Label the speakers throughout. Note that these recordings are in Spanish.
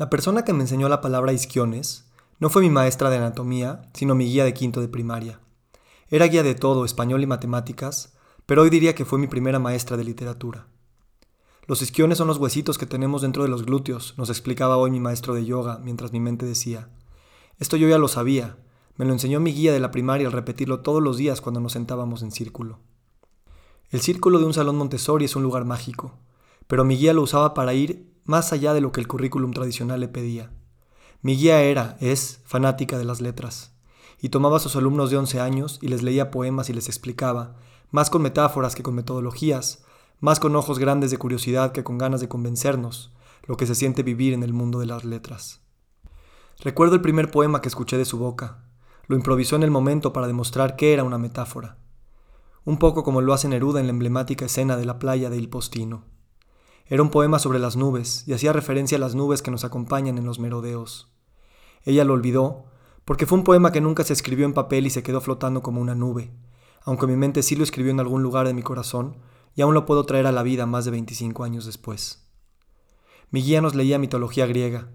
Speaker 1: La persona que me enseñó la palabra isquiones no fue mi maestra de anatomía, sino mi guía de quinto de primaria. Era guía de todo, español y matemáticas, pero hoy diría que fue mi primera maestra de literatura. Los isquiones son los huesitos que tenemos dentro de los glúteos, nos explicaba hoy mi maestro de yoga, mientras mi mente decía. Esto yo ya lo sabía, me lo enseñó mi guía de la primaria al repetirlo todos los días cuando nos sentábamos en círculo. El círculo de un salón Montessori es un lugar mágico, pero mi guía lo usaba para ir más allá de lo que el currículum tradicional le pedía. Mi guía era, es, fanática de las letras, y tomaba a sus alumnos de 11 años y les leía poemas y les explicaba, más con metáforas que con metodologías, más con ojos grandes de curiosidad que con ganas de convencernos, lo que se siente vivir en el mundo de las letras. Recuerdo el primer poema que escuché de su boca. Lo improvisó en el momento para demostrar que era una metáfora. Un poco como lo hace Neruda en la emblemática escena de la playa de Il Postino. Era un poema sobre las nubes y hacía referencia a las nubes que nos acompañan en los merodeos. Ella lo olvidó porque fue un poema que nunca se escribió en papel y se quedó flotando como una nube, aunque mi mente sí lo escribió en algún lugar de mi corazón y aún lo puedo traer a la vida más de 25 años después. Mi guía nos leía mitología griega,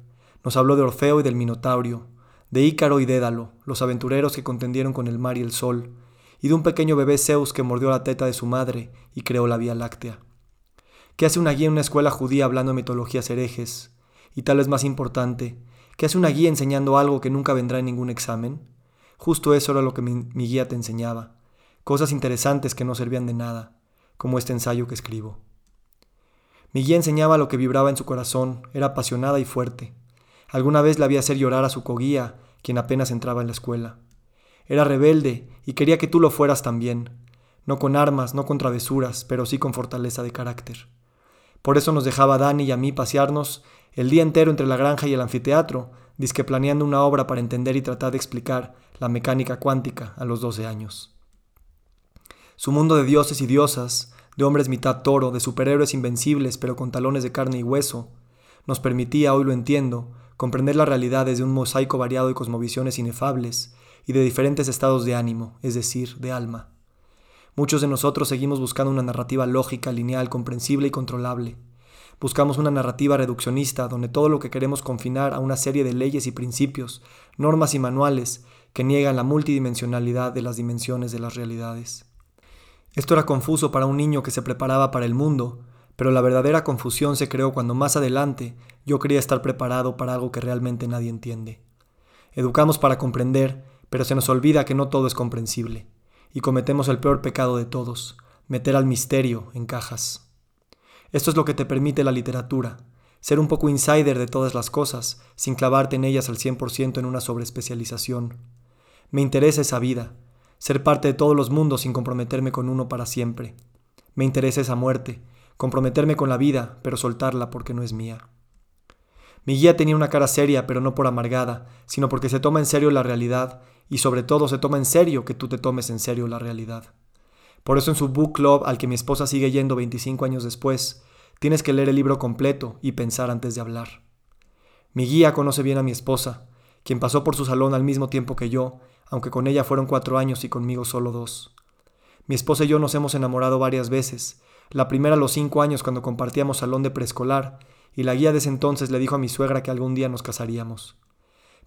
Speaker 1: nos habló de Orfeo y del Minotaurio, de Ícaro y Dédalo, los aventureros que contendieron con el mar y el sol, y de un pequeño bebé Zeus que mordió la teta de su madre y creó la Vía Láctea. ¿Qué hace una guía en una escuela judía hablando de mitologías herejes? Y tal vez más importante, ¿qué hace una guía enseñando algo que nunca vendrá en ningún examen? Justo eso era lo que mi, guía te enseñaba. Cosas interesantes que no servían de nada, como este ensayo que escribo. Mi guía enseñaba lo que vibraba en su corazón, era apasionada y fuerte. Alguna vez la vi hacer llorar a su coguía, quien apenas entraba en la escuela. Era rebelde y quería que tú lo fueras también, no con armas, no con travesuras, pero sí con fortaleza de carácter. Por eso nos dejaba Dani y a mí pasearnos el día entero entre la granja y el anfiteatro, disque planeando una obra para entender y tratar de explicar la mecánica cuántica a los 12 años. Su mundo de dioses y diosas, de hombres mitad toro, de superhéroes invencibles pero con talones de carne y hueso, nos permitía, hoy lo entiendo, comprender la realidad desde un mosaico variado de cosmovisiones inefables y de diferentes estados de ánimo, es decir, de alma. Muchos de nosotros seguimos buscando una narrativa lógica, lineal, comprensible y controlable. Buscamos una narrativa reduccionista donde todo lo que queremos confinar a una serie de leyes y principios, normas y manuales que niegan la multidimensionalidad de las dimensiones de las realidades. Esto era confuso para un niño que se preparaba para el mundo, pero la verdadera confusión se creó cuando más adelante yo quería estar preparado para algo que realmente nadie entiende. Educamos para comprender, pero se nos olvida que no todo es comprensible y cometemos el peor pecado de todos, meter al misterio en cajas. Esto es lo que te permite la literatura, ser un poco insider de todas las cosas, sin clavarte en ellas al 100% en una sobreespecialización. Me interesa esa vida, ser parte de todos los mundos sin comprometerme con uno para siempre. Me interesa esa muerte, comprometerme con la vida, pero soltarla porque no es mía. Mi guía tenía una cara seria, pero no por amargada, sino porque se toma en serio la realidad y sobre todo se toma en serio que tú te tomes en serio la realidad. Por eso en su book club, al que mi esposa sigue yendo 25 años después, tienes que leer el libro completo y pensar antes de hablar. Mi guía conoce bien a mi esposa, quien pasó por su salón al mismo tiempo que yo, aunque con ella fueron cuatro años y conmigo solo dos. Mi esposa y yo nos hemos enamorado varias veces, la primera a los cinco años cuando compartíamos salón de preescolar, y la guía de ese entonces le dijo a mi suegra que algún día nos casaríamos.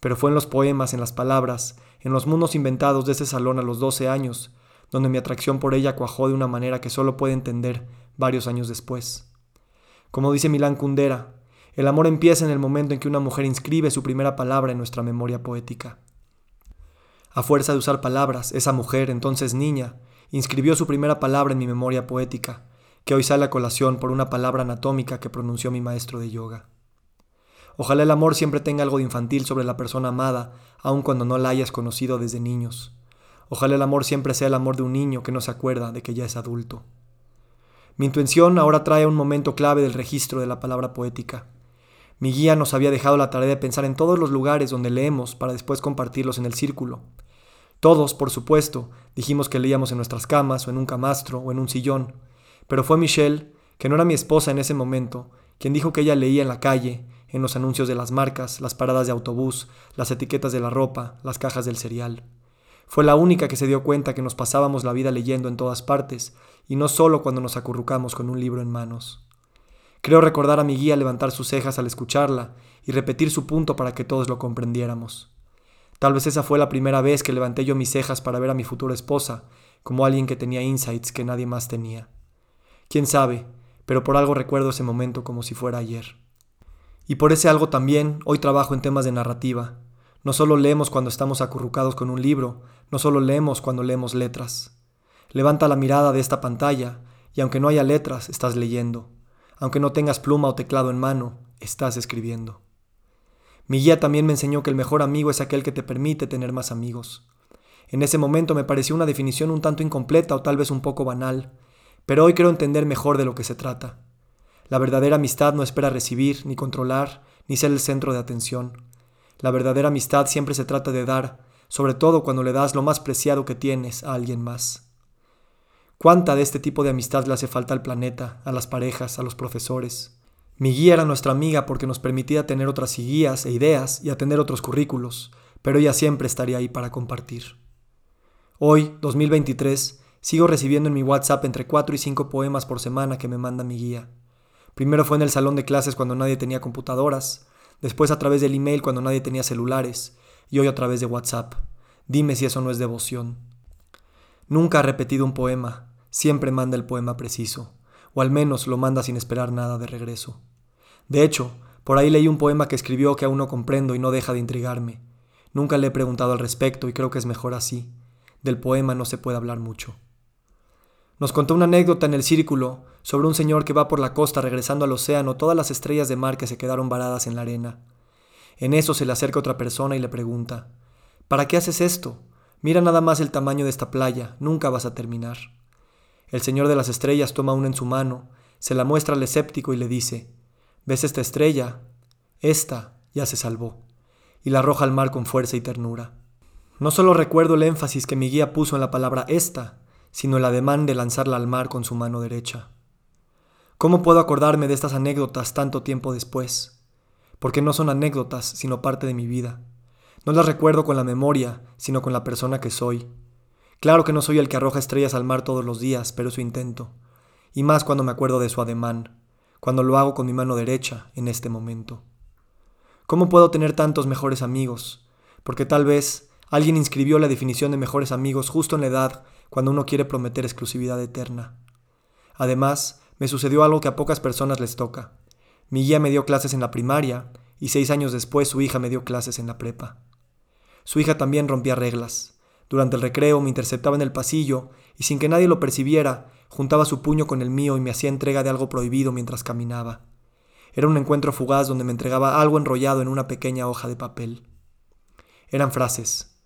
Speaker 1: Pero fue en los poemas, en las palabras, en los mundos inventados de ese salón a los doce años, donde mi atracción por ella cuajó de una manera que solo puede entender varios años después. Como dice Milán Kundera, el amor empieza en el momento en que una mujer inscribe su primera palabra en nuestra memoria poética. A fuerza de usar palabras, esa mujer, entonces niña, inscribió su primera palabra en mi memoria poética, que hoy sale a colación por una palabra anatómica que pronunció mi maestro de yoga. Ojalá el amor siempre tenga algo de infantil sobre la persona amada, aun cuando no la hayas conocido desde niños. Ojalá el amor siempre sea el amor de un niño que no se acuerda de que ya es adulto. Mi intuición ahora trae un momento clave del registro de la palabra poética. Mi guía nos había dejado la tarea de pensar en todos los lugares donde leemos para después compartirlos en el círculo. Todos, por supuesto, dijimos que leíamos en nuestras camas o en un camastro o en un sillón. Pero fue Michelle, que no era mi esposa en ese momento, quien dijo que ella leía en la calle, en los anuncios de las marcas, las paradas de autobús, las etiquetas de la ropa, las cajas del cereal. Fue la única que se dio cuenta que nos pasábamos la vida leyendo en todas partes, y no solo cuando nos acurrucamos con un libro en manos. Creo recordar a mi guía levantar sus cejas al escucharla y repetir su punto para que todos lo comprendiéramos. Tal vez esa fue la primera vez que levanté yo mis cejas para ver a mi futura esposa, como alguien que tenía insights que nadie más tenía. Quién sabe, pero por algo recuerdo ese momento como si fuera ayer. Y por ese algo también hoy trabajo en temas de narrativa. No solo leemos cuando estamos acurrucados con un libro, no solo leemos cuando leemos letras. Levanta la mirada de esta pantalla y aunque no haya letras, estás leyendo. Aunque no tengas pluma o teclado en mano, estás escribiendo. Mi guía también me enseñó que el mejor amigo es aquel que te permite tener más amigos. En ese momento me pareció una definición un tanto incompleta o tal vez un poco banal, pero hoy creo entender mejor de lo que se trata. La verdadera amistad no espera recibir, ni controlar, ni ser el centro de atención. La verdadera amistad siempre se trata de dar, sobre todo cuando le das lo más preciado que tienes a alguien más. ¿Cuánta de este tipo de amistad le hace falta al planeta, a las parejas, a los profesores? Mi guía era nuestra amiga porque nos permitía tener otras guías e ideas y atender otros currículos, pero ella siempre estaría ahí para compartir. Hoy, 2023, sigo recibiendo en mi WhatsApp entre 4 y 5 poemas por semana que me manda mi guía. Primero fue en el salón de clases cuando nadie tenía computadoras, después a través del email cuando nadie tenía celulares, y hoy a través de WhatsApp. Dime si eso no es devoción. Nunca ha repetido un poema, siempre manda el poema preciso, o al menos lo manda sin esperar nada de regreso. De hecho, por ahí leí un poema que escribió que aún no comprendo y no deja de intrigarme. Nunca le he preguntado al respecto y creo que es mejor así. Del poema no se puede hablar mucho. Nos contó una anécdota en el círculo sobre un señor que va por la costa regresando al océano todas las estrellas de mar que se quedaron varadas en la arena. En eso se le acerca otra persona y le pregunta, ¿Para qué haces esto? Mira nada más el tamaño de esta playa, nunca vas a terminar. El señor de las estrellas toma una en su mano, se la muestra al escéptico y le dice, ¿Ves esta estrella? Esta ya se salvó, y la arroja al mar con fuerza y ternura. No solo recuerdo el énfasis que mi guía puso en la palabra esta, sino el ademán de lanzarla al mar con su mano derecha. ¿Cómo puedo acordarme de estas anécdotas tanto tiempo después? Porque no son anécdotas, sino parte de mi vida. No las recuerdo con la memoria, sino con la persona que soy. Claro que no soy el que arroja estrellas al mar todos los días, pero eso intento. Y más cuando me acuerdo de su ademán, cuando lo hago con mi mano derecha en este momento. ¿Cómo puedo tener tantos mejores amigos? Porque tal vez alguien inscribió la definición de mejores amigos justo en la edad cuando uno quiere prometer exclusividad eterna. Además, me sucedió algo que a pocas personas les toca. Mi guía me dio clases en la primaria y seis años después su hija me dio clases en la prepa. Su hija también rompía reglas. Durante el recreo me interceptaba en el pasillo y sin que nadie lo percibiera, juntaba su puño con el mío y me hacía entrega de algo prohibido mientras caminaba. Era un encuentro fugaz donde me entregaba algo enrollado en una pequeña hoja de papel. Eran frases.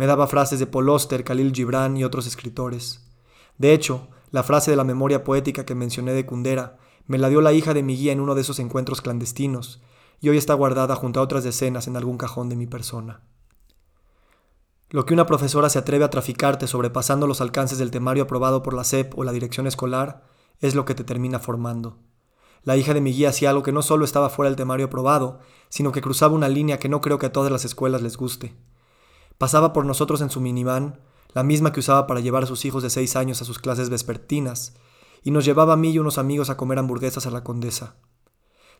Speaker 1: Me daba frases de Paul Auster, Khalil Gibran y otros escritores. De hecho, la frase de la memoria poética que mencioné de Kundera me la dio la hija de mi guía en uno de esos encuentros clandestinos, y hoy está guardada junto a otras decenas en algún cajón de mi persona. Lo que una profesora se atreve a traficarte sobrepasando los alcances del temario aprobado por la SEP o la dirección escolar es lo que te termina formando. La hija de mi guía hacía algo que no solo estaba fuera del temario aprobado, sino que cruzaba una línea que no creo que a todas las escuelas les guste. Pasaba por nosotros en su minivan, la misma que usaba para llevar a sus hijos de seis años a sus clases vespertinas, y nos llevaba a mí y unos amigos a comer hamburguesas a la condesa.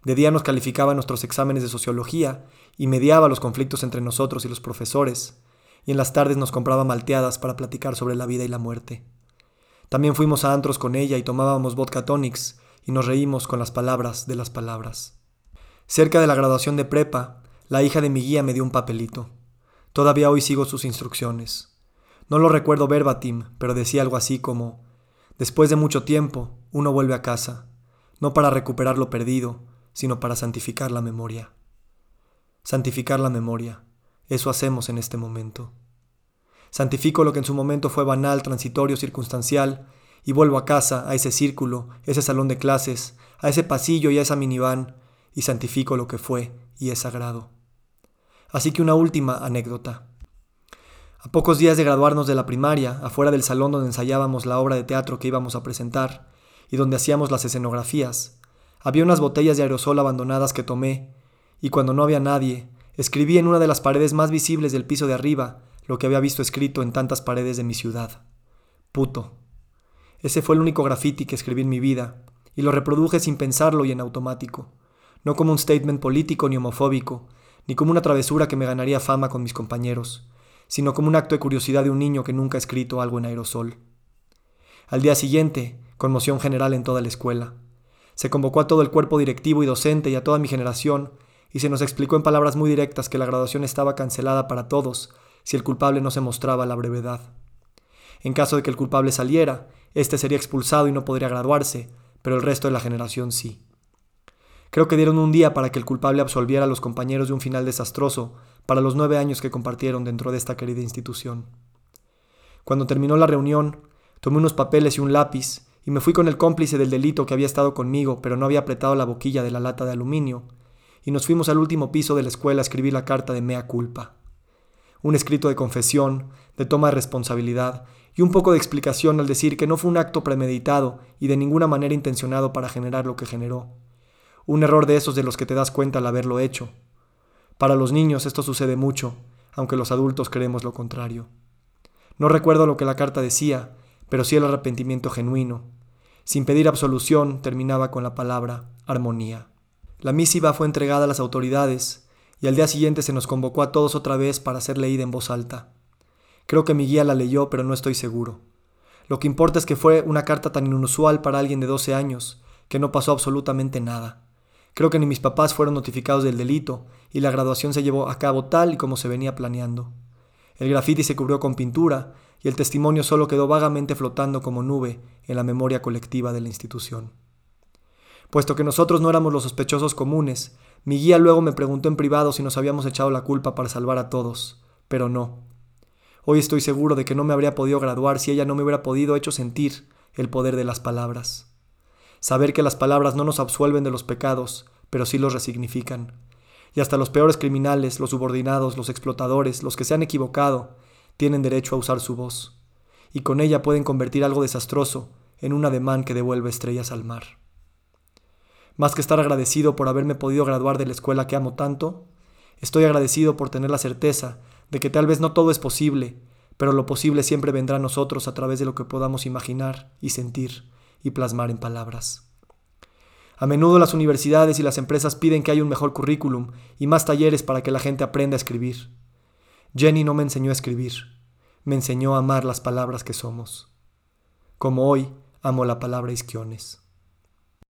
Speaker 1: De día nos calificaba nuestros exámenes de sociología y mediaba los conflictos entre nosotros y los profesores, y en las tardes nos compraba malteadas para platicar sobre la vida y la muerte. También fuimos a antros con ella y tomábamos vodka tonics y nos reímos con las palabras de las palabras. Cerca de la graduación de prepa, la hija de mi guía me dio un papelito. Todavía hoy sigo sus instrucciones. No lo recuerdo verbatim, pero decía algo así como, después de mucho tiempo, uno vuelve a casa, no para recuperar lo perdido, sino para santificar la memoria. Santificar la memoria. Eso hacemos en este momento. Santifico lo que en su momento fue banal, transitorio, circunstancial, y vuelvo a casa, a ese círculo, ese salón de clases, a ese pasillo y a esa minivan, y santifico lo que fue y es sagrado. Así que una última anécdota. A pocos días de graduarnos de la primaria, afuera del salón donde ensayábamos la obra de teatro que íbamos a presentar y donde hacíamos las escenografías, había unas botellas de aerosol abandonadas que tomé, y cuando no había nadie, Escribí en una de las paredes más visibles del piso de arriba lo que había visto escrito en tantas paredes de mi ciudad. Puto. Ese fue el único grafiti que escribí en mi vida, y lo reproduje sin pensarlo y en automático, no como un statement político ni homofóbico, ni como una travesura que me ganaría fama con mis compañeros, sino como un acto de curiosidad de un niño que nunca ha escrito algo en aerosol. Al día siguiente, conmoción general en toda la escuela. Se convocó a todo el cuerpo directivo y docente y a toda mi generación, y se nos explicó en palabras muy directas que la graduación estaba cancelada para todos si el culpable no se mostraba a la brevedad. En caso de que el culpable saliera, éste sería expulsado y no podría graduarse, pero el resto de la generación sí. Creo que dieron un día para que el culpable absolviera a los compañeros de un final desastroso para los nueve años que compartieron dentro de esta querida institución. Cuando terminó la reunión, tomé unos papeles y un lápiz y me fui con el cómplice del delito que había estado conmigo pero no había apretado la boquilla de la lata de aluminio, y nos fuimos al último piso de la escuela a escribir la carta de mea culpa. Un escrito de confesión, de toma de responsabilidad y un poco de explicación al decir que no fue un acto premeditado y de ninguna manera intencionado para generar lo que generó un error de esos de los que te das cuenta al haberlo hecho. Para los niños esto sucede mucho, aunque los adultos creemos lo contrario. No recuerdo lo que la carta decía, pero sí el arrepentimiento genuino. Sin pedir absolución, terminaba con la palabra armonía. La misiva fue entregada a las autoridades y al día siguiente se nos convocó a todos otra vez para ser leída en voz alta. Creo que mi guía la leyó, pero no estoy seguro. Lo que importa es que fue una carta tan inusual para alguien de 12 años, que no pasó absolutamente nada. Creo que ni mis papás fueron notificados del delito y la graduación se llevó a cabo tal y como se venía planeando. El grafiti se cubrió con pintura y el testimonio solo quedó vagamente flotando como nube en la memoria colectiva de la institución. Puesto que nosotros no éramos los sospechosos comunes, mi guía luego me preguntó en privado si nos habíamos echado la culpa para salvar a todos, pero no. Hoy estoy seguro de que no me habría podido graduar si ella no me hubiera podido hecho sentir el poder de las palabras saber que las palabras no nos absuelven de los pecados, pero sí los resignifican. Y hasta los peores criminales, los subordinados, los explotadores, los que se han equivocado, tienen derecho a usar su voz. Y con ella pueden convertir algo desastroso en un ademán que devuelve estrellas al mar. Más que estar agradecido por haberme podido graduar de la escuela que amo tanto, estoy agradecido por tener la certeza de que tal vez no todo es posible, pero lo posible siempre vendrá a nosotros a través de lo que podamos imaginar y sentir y plasmar en palabras. A menudo las universidades y las empresas piden que haya un mejor currículum y más talleres para que la gente aprenda a escribir. Jenny no me enseñó a escribir, me enseñó a amar las palabras que somos. Como hoy amo la palabra isquiones.